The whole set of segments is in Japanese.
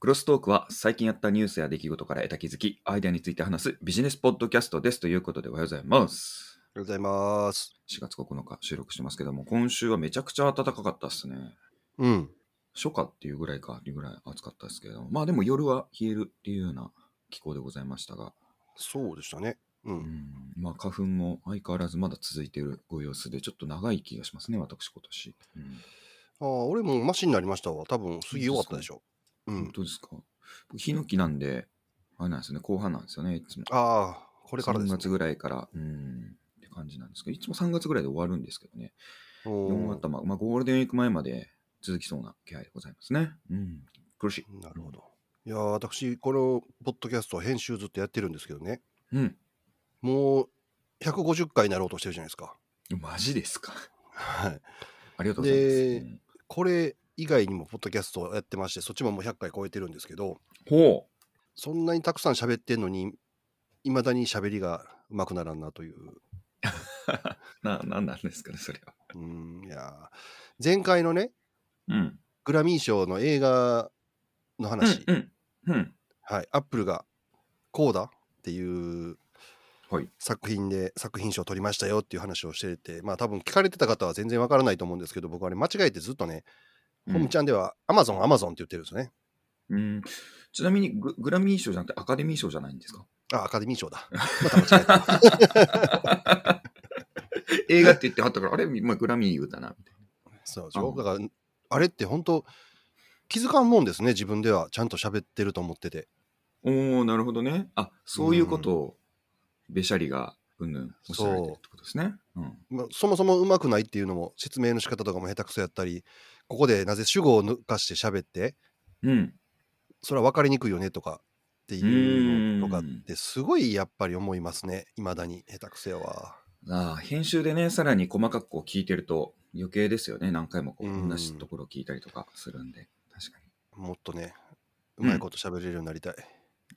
クロストークは最近やったニュースや出来事から得た気づき、アイデアについて話すビジネスポッドキャストですということでおはようございます。おはようございます。4月9日収録してますけども、今週はめちゃくちゃ暖かかったですね。うん。初夏っていうぐらいか、いうぐらい暑かったですけども、まあでも夜は冷えるっていうような気候でございましたが、そうでしたね。う。うんん、まあ花粉も相変わらずまだ続いているご様子で、ちょっと長い気がしますね、私今年。うん、ああ、俺もマシになりましたわ。多分、杉終わったでしょ。うん。本当ですか？僕ヒノキなんで、あれなんですよね、後半なんですよね、いつも。ああ、これからです、3ね。月ぐらいから、うん、って感じなんですけど、いつも3月ぐらいで終わるんですけどね、お4ー頭、まあ、ゴールデンウィーク前まで続きそうな気配でございますね。うん、苦しい。なるほど。いやー、私、このポッドキャスト編集ずっとやってるんですけどね。うん、もう、150回になろうとしてるじゃないですか。マジですか？はい。ありがとうございます。でうんこれ以外にもポッドキャストやってまして、そっちももう100回超えてるんですけど、ほそんなにたくさん喋ってんのに、いまだに喋りがうまくならんなという。う。な、なんなんですかね、それは。うん、いやー前回のね、うん。グラミー賞の映画の話、うん、うん、うん。はい、アップルがこうだ？っていうはい。作品で作品賞を取りましたよっていう話をしててまあ多分聞かれてた方は全然わからないと思うんですけど僕はね間違えてずっとね、ホムちゃんではアマゾンアマゾンって言ってるんですよね。うん、ちなみにググラミー賞じゃなくてアカデミー賞じゃないんですか？あアカデミー賞だ。また間違えた。映画って言ってはったから、あれ、まあ、グラミー言うたな、みたいそうでしょだからあれって本当気づかんもんですね自分では。ちゃんと喋ってると思ってて。な。おー、なるほどね。あ、そういうことを、べしゃりが、うんぬん、おっしゃられてるってことですね。うん。まあ、そもそもうまくないっていうのも説明の仕方とかも下手くそやったりここでなぜ主語を抜かして喋ってうん。それは分かりにくいよねとかっていうのとかってすごいやっぱり思いますねいまだに下手くそやわああ編集でね、さらに細かくこう聞いてると余計ですよね。何回もこううん同じところを聞いたりとかするんで。確かもっとねうまいこと喋れるようになりたい、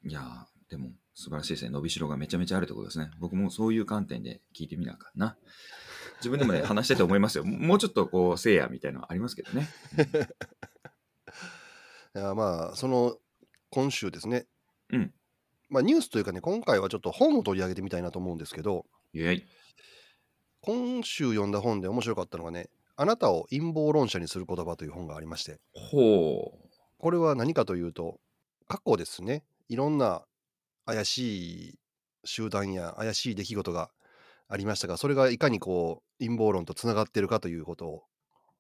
に。いやーでも素晴らしいですね。伸びしろがめちゃめちゃあるってことですね。僕もそういう観点で聞いてみなあかんな。自分でもね、話してて思いますよ。もうちょっとこう、せいやみたいなのありますけどね。いやまあその今週ですねうん。まあニュースというかね今回はちょっと本を取り上げてみたいなと思うんですけどイェイ。今週読んだ本で面白かったのがね「あなたを陰謀論者にする言葉」という本がありましてほこれは何かというと過去ですねいろんな怪しい集団や怪しい出来事がありましたがそれがいかにこう陰謀論とつながっているかということを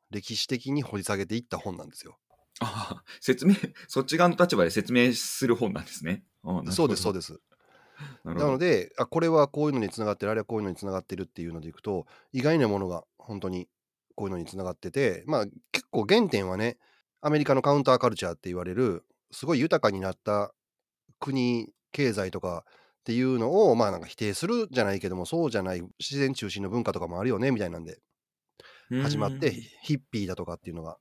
歴史的に掘り下げていった本なんですよ。う。ああ、説明、そっち側の立場で説明する本なんですね。そうですそうでです。す。なのであこれはこういうのにつながってるあれはこういうのにつながってるっていうのでいくと意外なものが本当にこういうのにつながっててまあ結構原点はねアメリカのカウンターカルチャーって言われるすごい豊かになった国経済とかっていうのをまあなんか否定するじゃないけどもそうじゃない自然中心の文化とかもあるよねみたいなんで。始まってヒッピーだとかっていうのが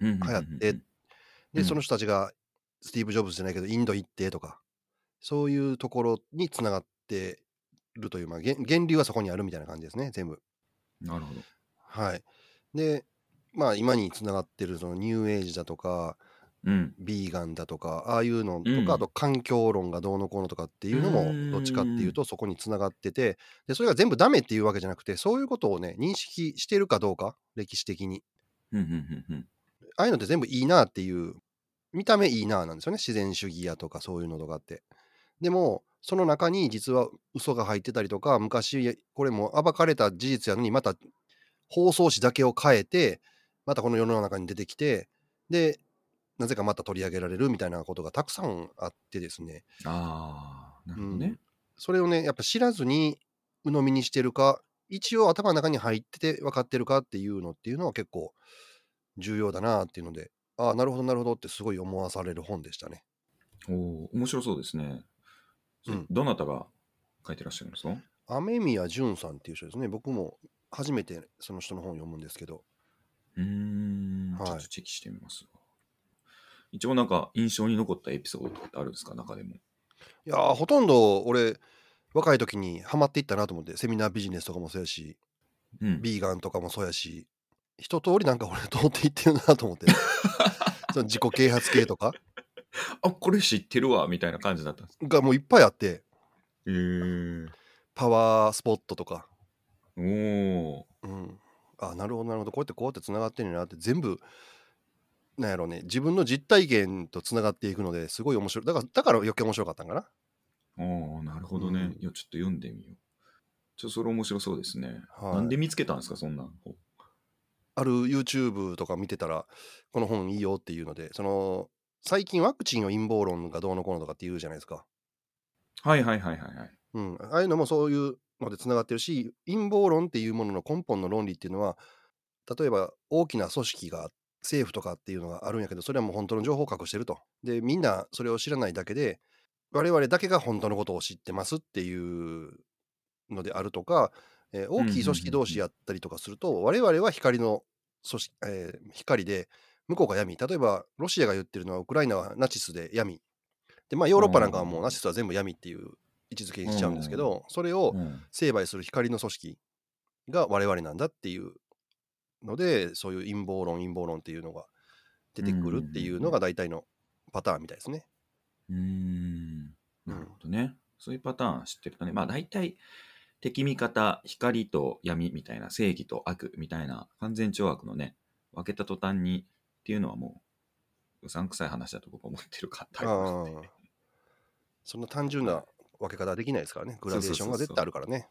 流流行ってうんでその人たちがスティーブ・ジョブズじゃないけどインド行ってとかそういうところにつながってるという、まあ、源源流はそこにあるみたいな感じですね全部。なるほど。はい。でまあ今につながってるそのニューエイジだとかうん。ビーガンだとかああいうのとか、うん。あと環境論がどうのこうのとかっていうのもうん。どっちかっていうとそこにつながっててでそれが全部ダメっていうわけじゃなくてそういうことをね認識してるかどうか歴史的に。うんうんん。ああいうのって全部いいなっていう見た目いいななんですよね。自然主義やとかそういうのとかって。でもその中に実は嘘が入ってたりとか昔これも暴かれた事実やのにまた放送紙だけを変えてまたこの世の中に出てきてでなぜかまた取り上げられるみたいなことがたくさんあってですね。ああ、なるほどね。うん。それをねやっぱ知らずに鵜呑みにしてるか一応頭の中に入ってて分かってるかっていうのっていうのは結構重要だなっていうのでああなるほどなるほどってすごい思わされる本でしたね。おお、面白そうですね。うん。どなたが書いてらっしゃるんですか？雨宮淳さんっていう人ですね。僕も初めてその人の本を読むんですけど。うーん、はいちょっとチェキしてみますわ。一応なんか印象に残ったエピソードとかってあるんですか？中でも。いやーほとんど俺若い時にハマっていったなと思ってセミナービジネスとかもそうやしうん。ビーガンとかもそうやし一通りなんか俺通っていってるなと思って。その自己啓発系とか。あこれ知ってるわみたいな感じだったんですがもういっぱいあって。へえパワースポットとか、おおうん、あなるほどなるほど。こうやってこうやってつながってんねんなって全部なんやろうね自分の実体験とつながっていくのですごい面白い。だからだから余計面白かったんかな。ああなるほどね、うん。いやちょっと読んでみよう。ちょっとそれ面白そうですね、はい。なんで見つけたんですかそんなん。ある YouTube とか見てたらこの本いいよっていうのでその最近ワクチンの陰謀論がどうのこうのとかって言うじゃないですか、はいはいはいはいはい。うん、ああいうのもそういうのでつながってるし陰謀論っていうものの根本の論理っていうのは例えば大きな組織が政府とかっていうのがあるんやけどそれはもう本当の情報を隠してると。でみんなそれを知らないだけで我々だけが本当のことを知ってますっていうのであるとか、えー大きい組織同士やったりとかすると我々は光の組織、えー光で向こうが闇。例えばロシアが言ってるのはウクライナはナチスで闇。でまあヨーロッパなんかはもうナチスは全部闇っていう位置づけにしちゃうんですけどそれをうん。成敗する光の組織が我々なんだっていうのでそういう陰謀論陰謀論っていうのが出てくるっていうのが大体のパターンみたいですね。うーん。なるほどね、そういうパターン知ってるとね。まあ大体敵味方光と闇みたいな正義と悪みたいな完全懲悪のね分けた途端にっていうのはもううさんくさい話だと僕は思ってるかタイプなのであーそんな単純な分け方はできないですからね。グラデーションが絶対あるからね。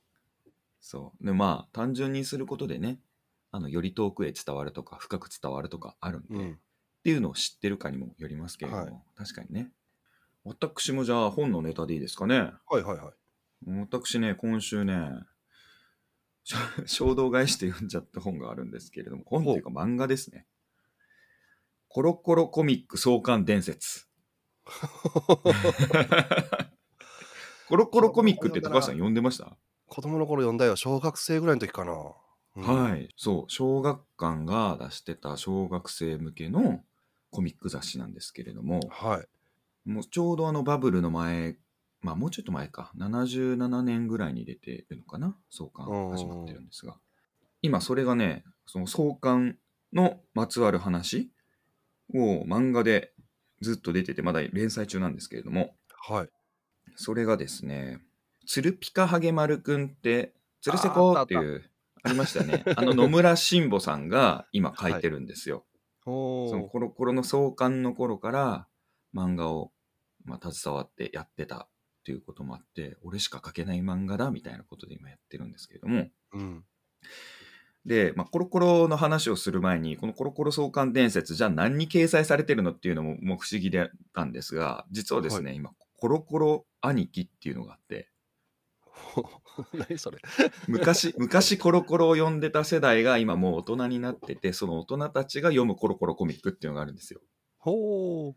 そう。でまあ単純にすることでねあのより遠くへ伝わるとか深く伝わるとかあるんで、うん。っていうのを知ってるかにもよりますけれども、はい。確かにね。私もじゃあ本のネタでいいですかね。はいはいはい。私ね今週ね衝動買いして読んじゃった本があるんですけれども本っていうか漫画ですね。コロコロコミック創刊伝説。コロコロコミックって高橋さん読んでました？子供の頃読んだよ。小学生ぐらいの時かな。うん。はい、そう。小学館が出してた小学生向けのコミック雑誌なんですけれども。はい。もうちょうどあのバブルの前まあもうちょっと前か。77年ぐらいに出てるのかな？創刊始まってるんですが。今それがねその創刊のまつわる話を漫画でずっと出ててまだ連載中なんですけれども。はい。それがですね「つるぴかはげまるくんってつるせこ」っていうありましたね。あの野村慎吾さんが今書いてるんですよ、おー。そのコロコロの創刊の頃から漫画を、まあ、携わってやってたっていうこともあって俺しか書けない漫画だみたいなことで今やってるんですけれども。うん。で、まあ、コロコロの話をする前にこのコロコロ創刊伝説じゃあ何に掲載されてるのっていうのももう不思議であったんですが実はですね、今コロコロ兄貴っていうのがあって 何それ。昔昔コロコロを読んでた世代が今もう大人になっててその大人たちが読むコロコロコミックっていうのがあるんですよ。ほう。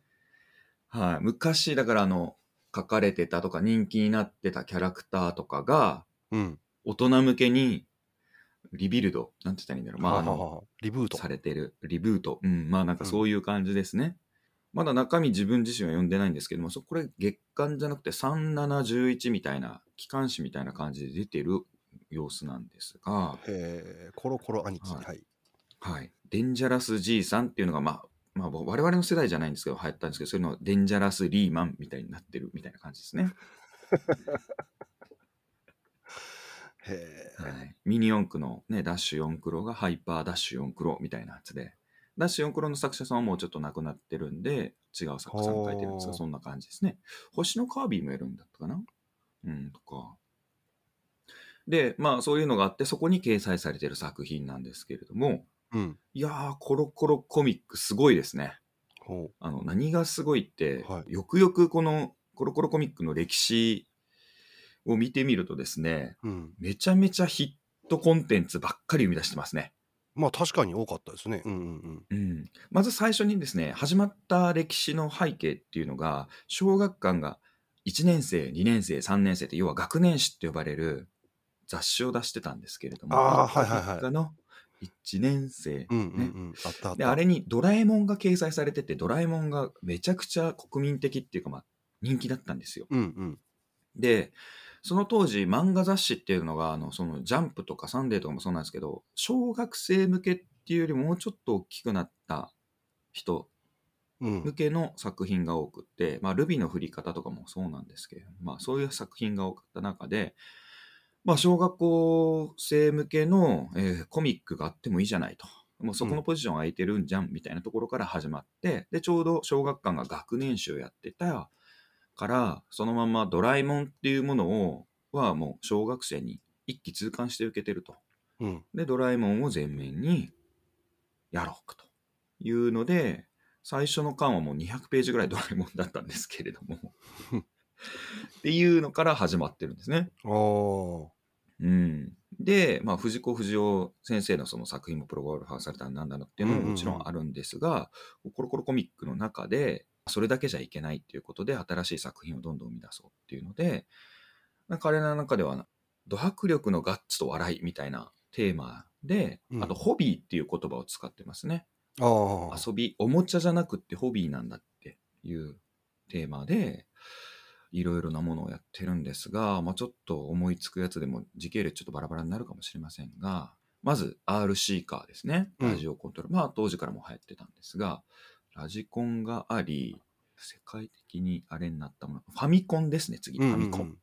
はい、昔だからあの書かれてたとか人気になってたキャラクターとかがうん。大人向けにリビルドなんて言ったらいいんだろうまああのリブート。されてるリブートうんまあなんかそういう感じですね、まだ中身自分自身は読んでないんですけどもそこれ月間じゃなくて3711みたいな機関誌みたいな感じで出てる様子なんですがへえ、コロコロ兄貴。はいはい。はい。デンジャラス G さんっていうのが、まあ、まあ、我々の世代じゃないんですけど、流行ったんですけど、そういうのはデンジャラスリーマンみたいになってるみたいな感じですね。へえ。はい、ミニ四駆の、ね、ダッシュ4クロがハイパーダッシュ4クロみたいなやつで、ダッシュ4クロの作者さんはもうちょっと亡くなってるんで、違う作家さんが書いてるんですが、そんな感じですね。星のカービィもやるんだったかな？うん、とか。で、まあそういうのがあって、そこに掲載されてる作品なんですけれども、うん。いやー、コロコロコミックすごいですね。ほあの何がすごいって、はいよくよくこのコロコロコミックの歴史を見てみるとですね、う。うん。めちゃめちゃヒットコンテンツばっかり生み出してますね。まあ確かに多かったですね。うんうんうん、まず最初にですね、始まった歴史の背景っていうのが、小学館が1年生、2年生、3年生って、要は学年誌って呼ばれる雑誌を出してたんですけれども、あーはいはいはいの1年生、うん。うんうんうねん。あったあった。で、あれにドラえもんが掲載されてて、ドラえもんがめちゃくちゃ国民的っていうか、まあ、人気だったんですよ。うんうん。で、その当時、漫画雑誌っていうのが、あの、その、ジャンプとかサンデーとかもそうなんですけど、小学生向けっていうよりももうちょっと大きくなった人うん向けの作品が多くって、まあ、ルビの振り方とかもそうなんですけれども、まあ、そういう作品が多かった中で、まあ、小学校生向けの、えーコミックがあってもいいじゃないと。もうそこのポジション空いてるんじゃんみたいなところから始まって、で、ちょうど小学館が学年集やってたから、そのままドラえもんっていうものを、はもう小学生に一気通貫して受けてると。うんで、ドラえもんを前面にやろうというので、最初の巻はもう200ページぐらいドラえもんだったんですけれども。っていうのから始まってるんですね。うん。で、まあ、藤子不二雄先生のその作品もプロゴルファーされたらなんだのっていうのももちろんあるんですが、コロコロコミックの中で、それだけじゃいけないっていうことで、新しい作品をどんどん生み出そうっていうので、彼らの中では、ド迫力のガッツと笑いみたいなテーマで、うんあと、ホビーっていう言葉を使ってますね。遊び、おもちゃじゃなくってホビーなんだっていうテーマで、いろいろなものをやってるんですが、まあ、ちょっと思いつくやつでも時系列ちょっとバラバラになるかもしれませんが、まず RC カーですね。うんラジオコントロール。まあ当時からも流行ってたんですが、ラジコンがあり、世界的にあれになったもの。ファミコンですね、次。ファミコン。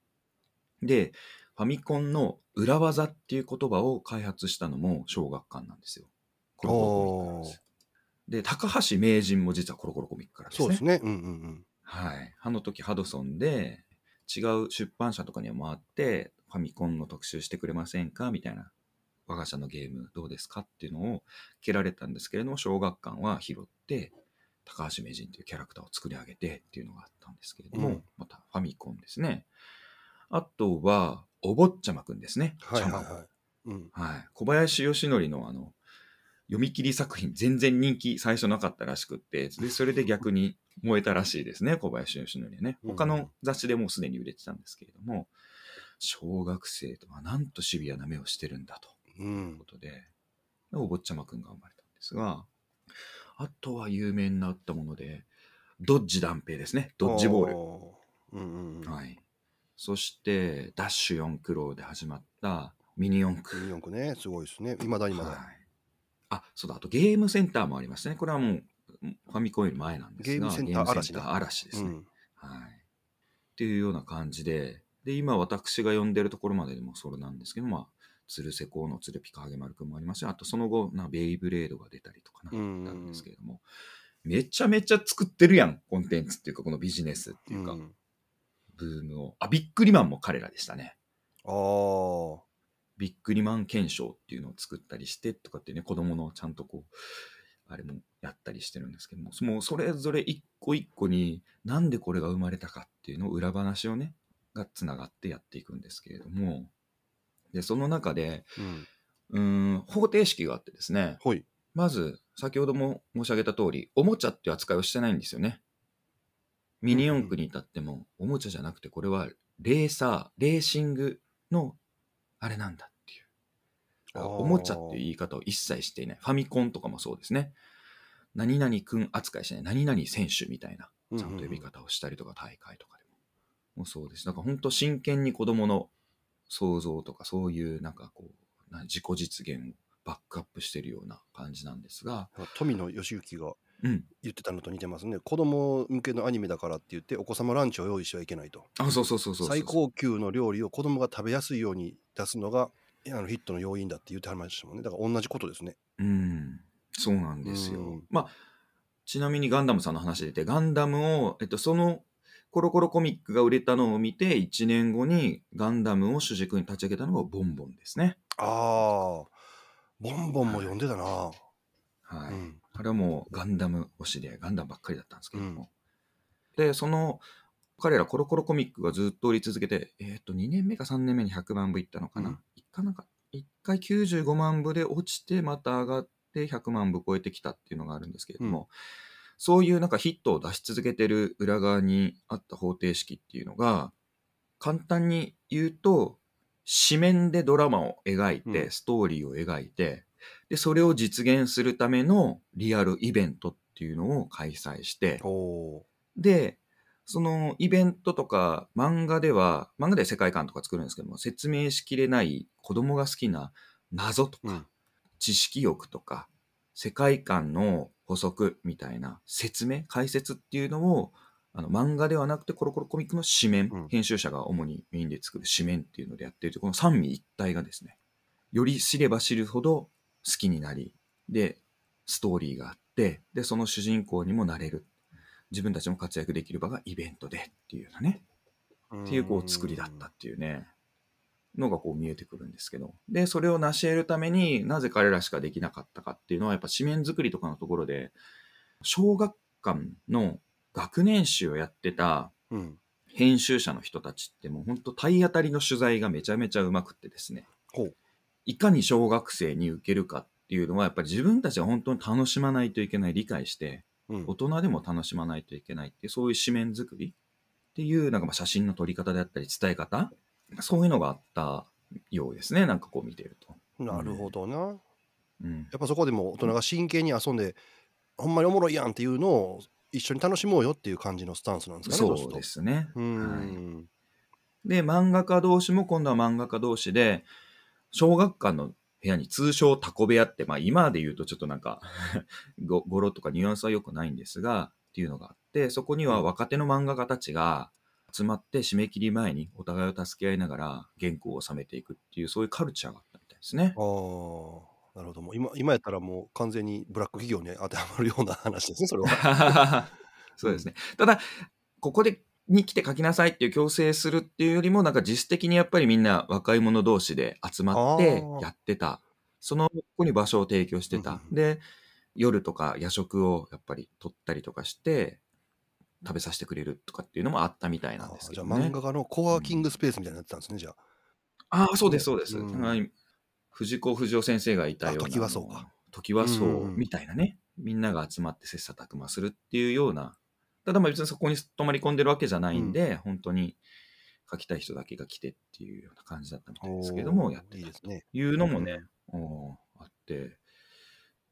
で、ファミコンの裏技っていう言葉を開発したのも小学館なんですよ。コロコロコミックです。で、高橋名人も実はコロコロコミックからですね。そうですね。うんうんはい。あの時ハドソンで違う出版社とかには回ってファミコンの特集してくれませんか？みたいな我が社のゲームどうですか？っていうのを蹴られたんですけれども小学館は拾って高橋名人というキャラクターを作り上げてっていうのがあったんですけれども、うんまたファミコンですね。あとはお坊ちゃまくんですね。はいはいはい。うん。はい、小林義則のあの読み切り作品全然人気最初なかったらしくってでそれで逆に燃えたらしいですね小林義則はねうん他の雑誌でもうすでに売れてたんですけれども小学生とはなんとシビアな目をしてるんだとういうんこ。とでお坊ちゃまくんが生まれたんですがあとは有名になったものでドッジ断平ですね。ドッジボール。うんうんうん。はい。そしてダッシュ4クローで始まったミニ四駆。ミニ四駆ね、すごいですね。いまだにまだ。はい、あそうだ。あとゲームセンターもありますね。これはもうファミコンより前なんですがゲームセンター嵐嵐ですね、うん。はい。っていうような感じで。で今私が呼んでるところまででもそれなんですけどまあ鶴瀬港の鶴ピカハゲマルくんもありますしあとその後なベイブレードが出たりとかなんですけれども、めちゃめちゃ作ってるやんコンテンツっていうかこのビジネスっていうか、うん。ブームをあビックリマンも彼らでしたね。ああ。ビックリマン検証っていうのを作ったりしてとかってね、子供のちゃんとこう、あれもやったりしてるんですけども、もうそれぞれ一個一個になんでこれが生まれたかっていうのを裏話をね、がつながってやっていくんですけれども、で、その中で、うん。ん、方程式があってですね、ほい。まず、先ほども申し上げた通り、おもちゃっていう扱いをしてないんですよね。ミニ四駆に至っても、おもちゃじゃなくて、これはレーサー、レーシングのあれなんだっていう。おもちゃっていう言い方を一切していない。ファミコンとかもそうですね。何々くん扱いしない。何々選手みたいな、ちゃんと呼び方をしたりとか、大会とかでも。もうそうです。だから本当真剣に子供の想像とか、そういうなんかこう、な自己実現をバックアップしてるような感じなんですが、富野義行がうん。言ってたのと似てますね。子供向けのアニメだからって言って、お子様ランチを用意してはいけないと。あ、そうそうそうそう。最高級の料理を子供が食べやすいように出すのがあのヒットの要因だって言ってはりましたもんね。だから同じことですね。うん。そうなんですよ。うんまあ、ちなみにガンダムさんの話でて、ガンダムを、えっと、その、コロコロコミックが売れたのを見て、1年後にガンダムを主軸に立ち上げたのがボンボンですね。ああ、ボンボンも読んでたな。はい。うんあれはもうガンダム推しで、ガンダムばっかりだったんですけども。で、その、彼らコロコロコミックがずっと売り続けて、えっ、と、2年目か3年目に100万部いったのかな？うんいかなか、1回95万部で落ちて、また上がって100万部超えてきたっていうのがあるんですけれども、そういうなんかヒットを出し続けてる裏側にあった方程式っていうのが、簡単に言うと、紙面でドラマを描いて、うん。ストーリーを描いて、で、それを実現するためのリアルイベントっていうのを開催して、で、そのイベントとか漫画では、漫画で世界観とか作るんですけども、説明しきれない子供が好きな謎とか、うん。知識欲とか、世界観の補足みたいな説明、解説っていうのを、あの漫画ではなくてコロコロコミックの紙面、うん。編集者が主にメインで作る紙面っていうのでやってると、この三位一体がですね、より知れば知るほど好きになり、で、ストーリーがあって、で、その主人公にもなれる。自分たちも活躍できる場がイベントでっていうようなね、っていうこう作りだったっていうね、のがこう見えてくるんですけど。で、それを成し得るためになぜ彼らしかできなかったかっていうのはやっぱ紙面作りとかのところで、小学館の学年誌をやってたうん。編集者の人たちってもう本当体当たりの取材がめちゃめちゃうまくってですね。いかに小学生に受けるかっていうのはやっぱり自分たちは本当に楽しまないといけない、理解して、うん大人でも楽しまないといけないっていう、そういう紙面作りっていう、なんかまあ写真の撮り方であったり伝え方、そういうのがあったようですね、なんかこう見てると。なるほどな。やうん。っぱそこでも大人が真剣に遊んで、ほんまにおもろいやんっていうのを一緒に楽しもうよっていう感じのスタンスなんですかね。そうですね。うーん。で、漫画家同士も今度は漫画家同士で、小学館の部屋に通称タコ部屋って、まあ今で言うとちょっとなんか ご語呂とかニュアンスは良くないんですが、っていうのがあって、そこには若手の漫画家たちが集まって締め切り前にお互いを助け合いながら原稿を収めていくっていう、そういうカルチャーがあったみたいですねあ。あ。なるほどもう今今やったらもう完全にブラック企業に当てはまるような話ですねそれは。そうですね。ただ、ここで、に来て書きなさいっていう強制するっていうよりも、なんか実質的にやっぱりみんな若い者同士で集まってやってた。そのここに場所を提供してた。うんで、夜とか夜食をやっぱり取ったりとかして、食べさせてくれるとかっていうのもあったみたいなんですけどねじゃあ漫。画家のコワーキングスペースみたいになってたんですね、じゃあ。ああ、そうです、そうです。うんはい藤子不二雄先生がいたような。あ時はそうか。時はそんうんううんみたいなね。みんなが集まって切磋琢磨するっていうような。ただまあ別にそこに泊まり込んでるわけじゃないんで、本当に書きたい人だけが来てっていうような感じだったみたいですけども、やってたといいですね。いうのもね、おーあって、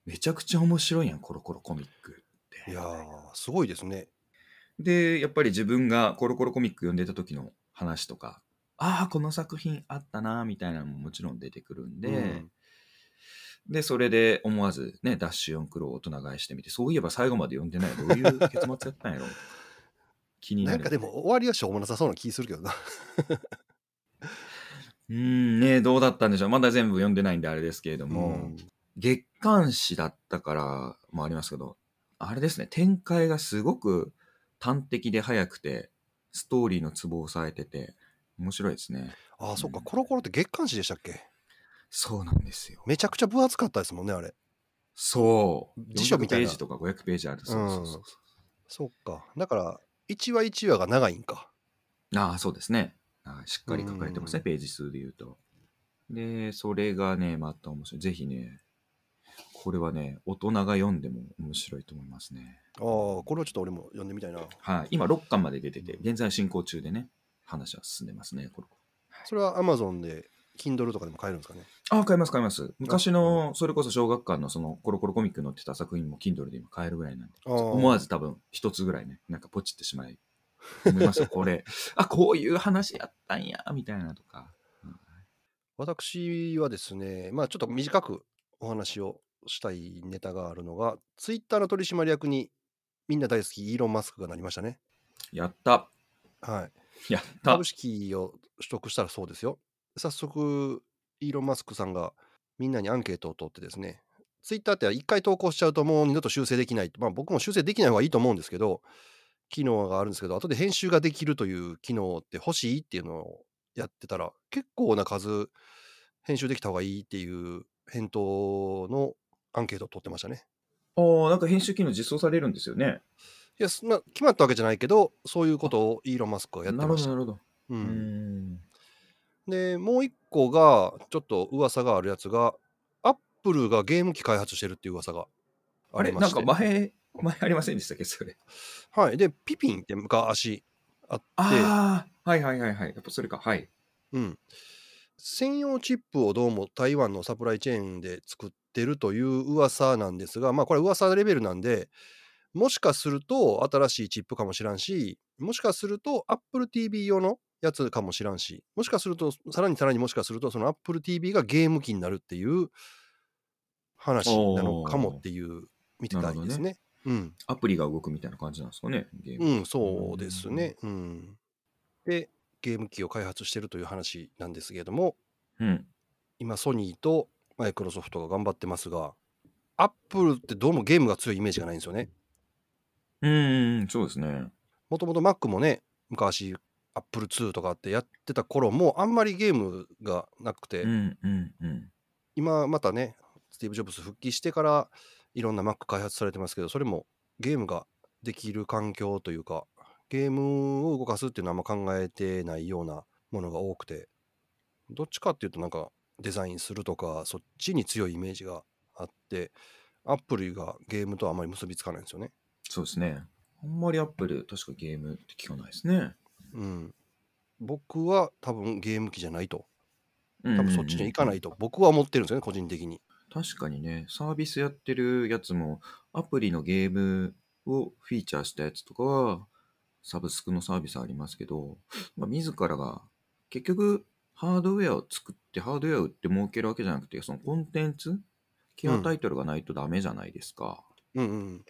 めちゃくちゃ面白いやん、コロコロコミックって。いやー、すごいですね。で、やっぱり自分がコロコロコミック読んでた時の話とか、ああ、この作品あったな、みたいなのももちろん出てくるんで、うんで、それで思わずね、ダッシュ4クロを大人買いしてみて、そういえば最後まで読んでない。どういう結末やったんやろ 気になる。なんかでも終わりはしょうもなさそうな気するけどな。うーん、ねどうだったんでしょう。まだ全部読んでないんであれですけれども、うん月刊誌だったからもありますけど、あれですね、展開がすごく端的で早くて、ストーリーのツボを押さえてて、面白いですね。ああ、そっか、うんコロコロって月刊誌でしたっけ？そうなんですよ。めちゃくちゃ分厚かったですもんね、あれ。そう。辞書みたいな400ページとか500ページある。そうそうそうそっか。だから、1話1話が長いんか。ああ、そうですね。あしっかり書かれてますね、うんページ数で言うと。で、それがね、また面白い。ぜひね、これはね、大人が読んでも面白いと思いますね。ああ、これはちょっと俺も読んでみたいな。はい。今、6巻まで出てて、現在進行中でね、話は進んでますね、これ。それは Amazon で Kindle とかでも買えるんですかね？ああ、買います、買います。昔の、それこそ小学館のそのコロコロコミックに載ってた作品も Kindle で今買えるぐらいなんで、思わず多分一つぐらいね、なんかポチってしまい、思いま これ。あ、こういう話やったんや、みたいなとか。私はですね、まあちょっと短くお話をしたいネタがあるのが、Twitter の取締役にみんな大好きイーロン・マスクがなりましたね。やった。はい。やった株。式を取得したらそうですよ。早速、イーロン・マスクさんがみんなにアンケートを取ってですね、ツイッターって一回投稿しちゃうともう二度と修正できない。まあ僕も修正できない方がいいと思うんですけど、機能があるんですけど、後で編集ができるという機能って欲しいっていうのをやってたら、結構な数編集できた方がいいっていう返答のアンケートを取ってましたね。ああ、なんか編集機能実装されるんですよね。いや、そんな決まったわけじゃないけど、そういうことをイーロン・マスクがやってなるほど、ました。なるほど。ううんん。で、もう一個が、ちょっと噂があるやつが、アップルがゲーム機開発してるっていう噂があれ？なん。か前、前ありませんでしたっけ、それ。はい。で、ピピンって昔あって、ああ、はいはいはいはい。やっぱそれか。はい。うん。専用チップをどうも台湾のサプライチェーンで作ってるという噂なんですが、まあこれ噂レベルなんで、もしかすると新しいチップかもしらんし、もしかすると Apple TV 用のやつかもしらんし、もしかすると、さらにさらにもしかすると、その Apple TV がゲーム機になるっていう話なのかもっていう見てたいですね。うん。アプリが動くみたいな感じなんですかね、ゲーム。うん、そうですね。うん。で、ゲーム機を開発してるという話なんですけれども、うん。今、ソニーとマイクロソフトが頑張ってますが、アップルってどうもゲームが強いイメージがないんですよね。うんうんうん、そうですね。もともと Mac もね、昔、アップル2とかってやってた頃も、あんまりゲームがなくて、うんうんうん。今またね、スティーブ・ジョブズ復帰してから、いろんな Mac 開発されてますけど、それもゲームができる環境というか、ゲームを動かすっていうのはあんま考えてないようなものが多くて、どっちかっていうとなんかデザインするとか、そっちに強いイメージがあって、アップルがゲームとはあまり結びつかないんですよね。そうですね。あんまりアップル、確かゲームって聞かないですね。うん。僕は多分ゲーム機じゃないと。多多分そっちに行かないと僕は思ってるんですよね、個人的に。確かにね、サービスやってるやつも、アプリのゲームをフィーチャーしたやつとかは、サブスクのサービスありますけど、まあ、自らが、結局、ハードウェアを作って、ハードウェアを売って儲けるわけじゃなくて、そのコンテンツ、キアタイトルがないとダメじゃないですか。うんうん。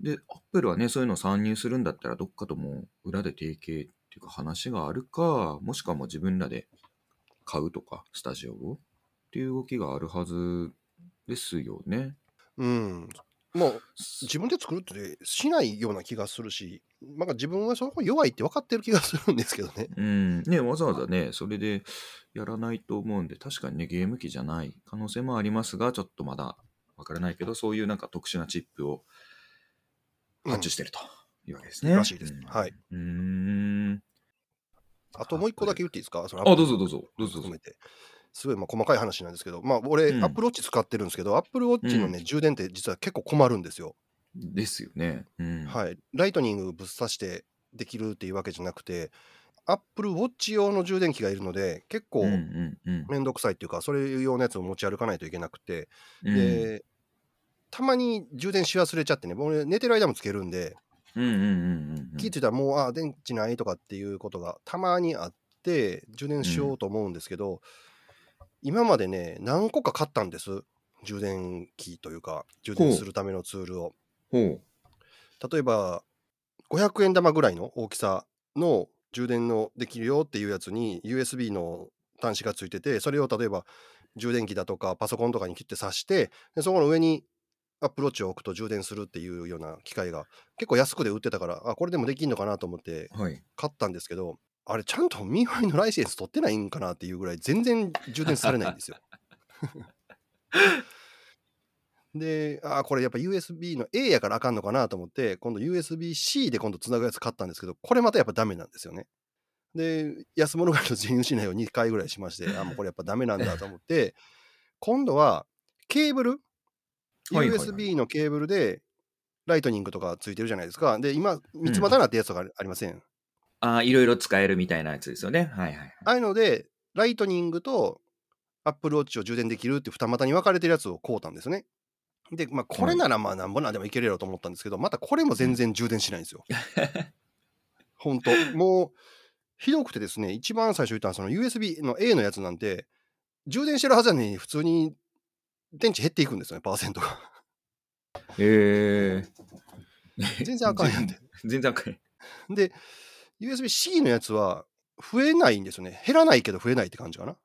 で、アップルはね、そういうのを参入するんだったら、どっかともう裏で提携っていうか話があるか、もしくはもう自分らで買うとか、スタジオをっていう動きがあるはずですよね。うん。もう自分で作るってしないような気がするし、なんか自分はそこ弱いって分かってる気がするんですけどね。うん、ね、わざわざね、それでやらないと思うんで、確かにね、ゲーム機じゃない可能性もありますが、ちょっとまだわからないけど、そういうなんか特殊なチップを発注してるというわけですね。らしいです。うん。はい。うーん。あともう一個だけ言っていいですか？あ、どうぞどうぞ、どうぞどうぞ。すごいまあ細かい話なんですけど、まあ俺、うんアップルウォッチ使ってるんですけど、アップルウォッチのね、充電って実は結構困るんですよ。ですよね。うん。はい。ライトニングぶっ刺してできるっていうわけじゃなくて、アップルウォッチ用の充電器がいるので、結構うんうんうんめんどくさいっていうか、それ用のやつを持ち歩かないといけなくて、うん。で、たまに充電し忘れちゃってね、俺寝てる間もつけるんで、うんうんうんうんうん。気ぃついたらもう、あ、電池ないとかっていうことがたまにあって、充電しようと思うんですけど、今までね、何個か買ったんです。充電器というか、充電するためのツールを。例えば、500円玉ぐらいの大きさの充電のできるよっていうやつに USB の端子がついてて、それを例えば充電器だとかパソコンとかに切って挿して、でそこの上に Apple Watch を置くと充電するっていうような機械が結構安くで売ってたから、あ、これでもできんのかなと思ってはい。買ったんですけど、あれちゃんと MIUI のライセンス取ってないんかなっていうぐらい全然充電されないんですよ。で、あーこれやっぱ USB の A やからあかんのかなと思って、今度 USB-C で今度つなぐやつ買ったんですけど、これまたやっぱダメなんですよね。で、安物買いの銭失いを2回ぐらいしまして、あ、もうこれやっぱダメなんだと思って、今度はケーブル、USB のケーブルで Lightning とかついてるじゃないですか。で、今、三つ股なってるやつとかありません？ああ、いろいろ使えるみたいなやつですよね。はいはい。ああいうので、 Lightning と Apple Watch を充電できるって二股に分かれてるやつを買うたんですね。で、まあ、これならまあなんぼなんでもいけるやろと思ったんですけど、またこれも全然充電しないんですよ。本当もう、ひどくてですね、一番最初言ったのはその USB の A のやつなんて、充電してるはずなのに普通に電池減っていくんですよね、パーセントが。へえ。全然あかんやんで。全然あかんやん。で、USB-C のやつは増えないんですよね。減らないけど増えないって感じかな。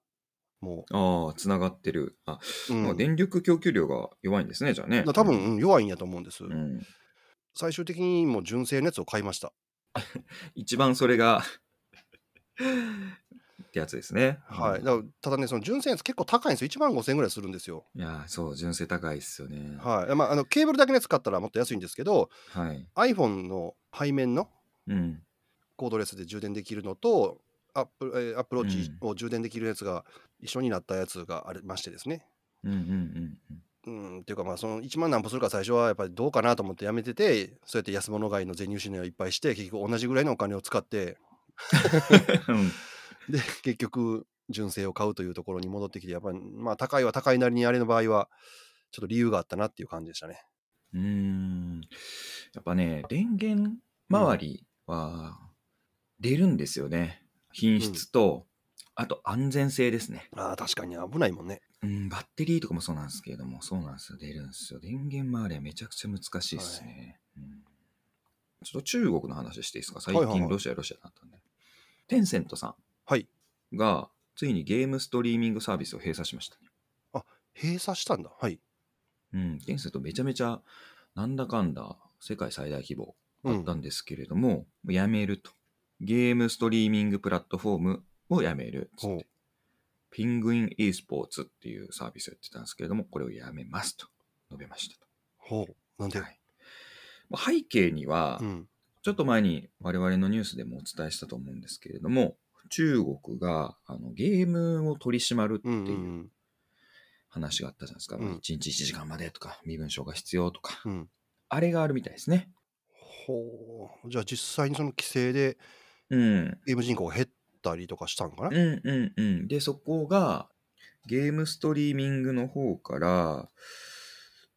もああ、つながってる。あ、う。うんまあ、電力供給量が弱いんですね、じゃあね。多分、うん弱いんやと思うんです。うん。最終的にもう純正のやつを買いました。一番それが ってやつですね。はい。うんだただね、その純正のやつ結構高いんですよ。1万5000円ぐらいするんですよ。いやー、そう、純正高いっすよね。はい。まあ、あのケーブルだけのやつ買ったらもっと安いんですけど、はい。iPhone の背面のうん。コードレスで充電できるのと、Apple, えー Apple Watch うを充電できるやつが一緒になったやつがありましてですね。うんうんうんうん、っていうかまあその1万何歩するか最初はやっぱりどうかなと思ってやめててそうやって安物買いの全入試をいっぱいして結局同じぐらいのお金を使ってうん。で結局純正を買うというところに戻ってきてやっぱりまあ高いは高いなりにあれの場合はちょっと理由があったなっていう感じでしたね。うーん。やっぱね、電源周りは出るんですよね。品質とあと安全性ですね。ああ、確かに危ないもんね。うん、バッテリーとかもそうなんですけれども、そうなんですよ。出るんですよ。電源周りはめちゃくちゃ難しいですね。うんちょっと中国の話していいですか？最はいはいはい近ロシア、ロシアだったんで。テンセントさはい。んが、ついにゲームストリーミングサービスを閉鎖しましたね。閉鎖したんだ。はい。うん、テンセントめちゃめちゃ、なんだかんだ、世界最大規模うんだった。んですけれども、やめると。ゲームストリーミングプラットフォームをやめるっつって。ピングイン e スポーツっていうサービスをやってたんですけれども、これをやめますと述べましたと。ほう。なんで、はいまあ背景には、うん。ちょっと前に我々のニュースでもお伝えしたと思うんですけれども、中国があのゲームを取り締まるって。いうん話があったじゃないですか。うん1日1時間までとか、身分証が必要とか、うん。あれがあるみたいですね。ほう。じゃあ実際にその規制でうん。ゲーム人口が減ったりとかしたんかな、うんうんうん。で、そこがゲームストリーミングの方から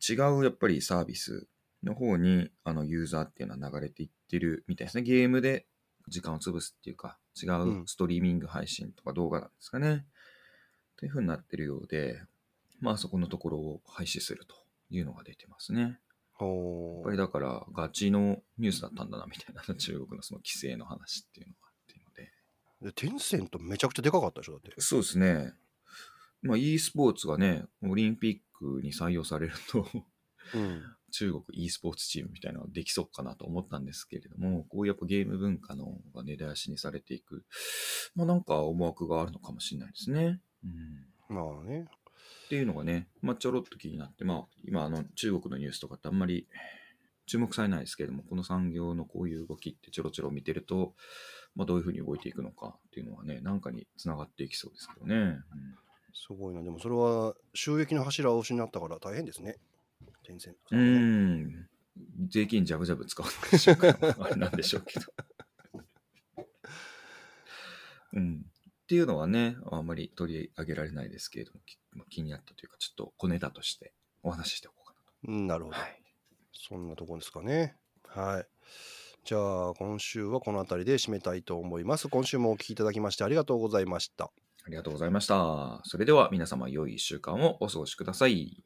違うやっぱりサービスの方にあのユーザーっていうのは流れていってるみたいですね。ゲームで時間を潰すっていうか、違ううんストリーミング配信とか動画なんですかね。というふうになってるようで、まあそこのところを廃止するというのが出てますね。やっほぱりだからガチのニュースだったんだなみたいな 中国のその規制の話っていうのがっていうので。う。で、テンセントめちゃくちゃでかかったでしょだって。そうですね。まあ e スポーツがね、オリンピックに採用されるとうん。中国 e スポーツチームみたいなのができそうかなと思ったんですけれども、こうやっぱゲーム文化のが根絶やしにされていく、まあなんか思惑があるのかもしれないですね。うんまあね。っていうのがね、まあ、ちょろっと気になって、まあ、今あの中国のニュースとかってあんまり注目されないですけれども、この産業のこういう動きってちょろちょろ見てると、まあ、どういうふうに動いていくのかっていうのはね、なんかにつながっていきそうですけどね。うんすごいな。でもそれは収益の柱を失ったから大変ですね。テンセントさうん税金ジャブジャブ使うんでしょうか、あれなんでしょうけど。うん、っていうのはね、あんまり取り上げられないですけれども、気になったというか、ちょっと小ネタとしてお話ししておこうかうんなるほど。なと。はいそんなところですかね。はい。じゃあ、今週はこの辺りで締めたいと思います。今週もお聞きいただきましてありがとうございました。ありがとうございました。それでは皆様良い1週間をお過ごしください。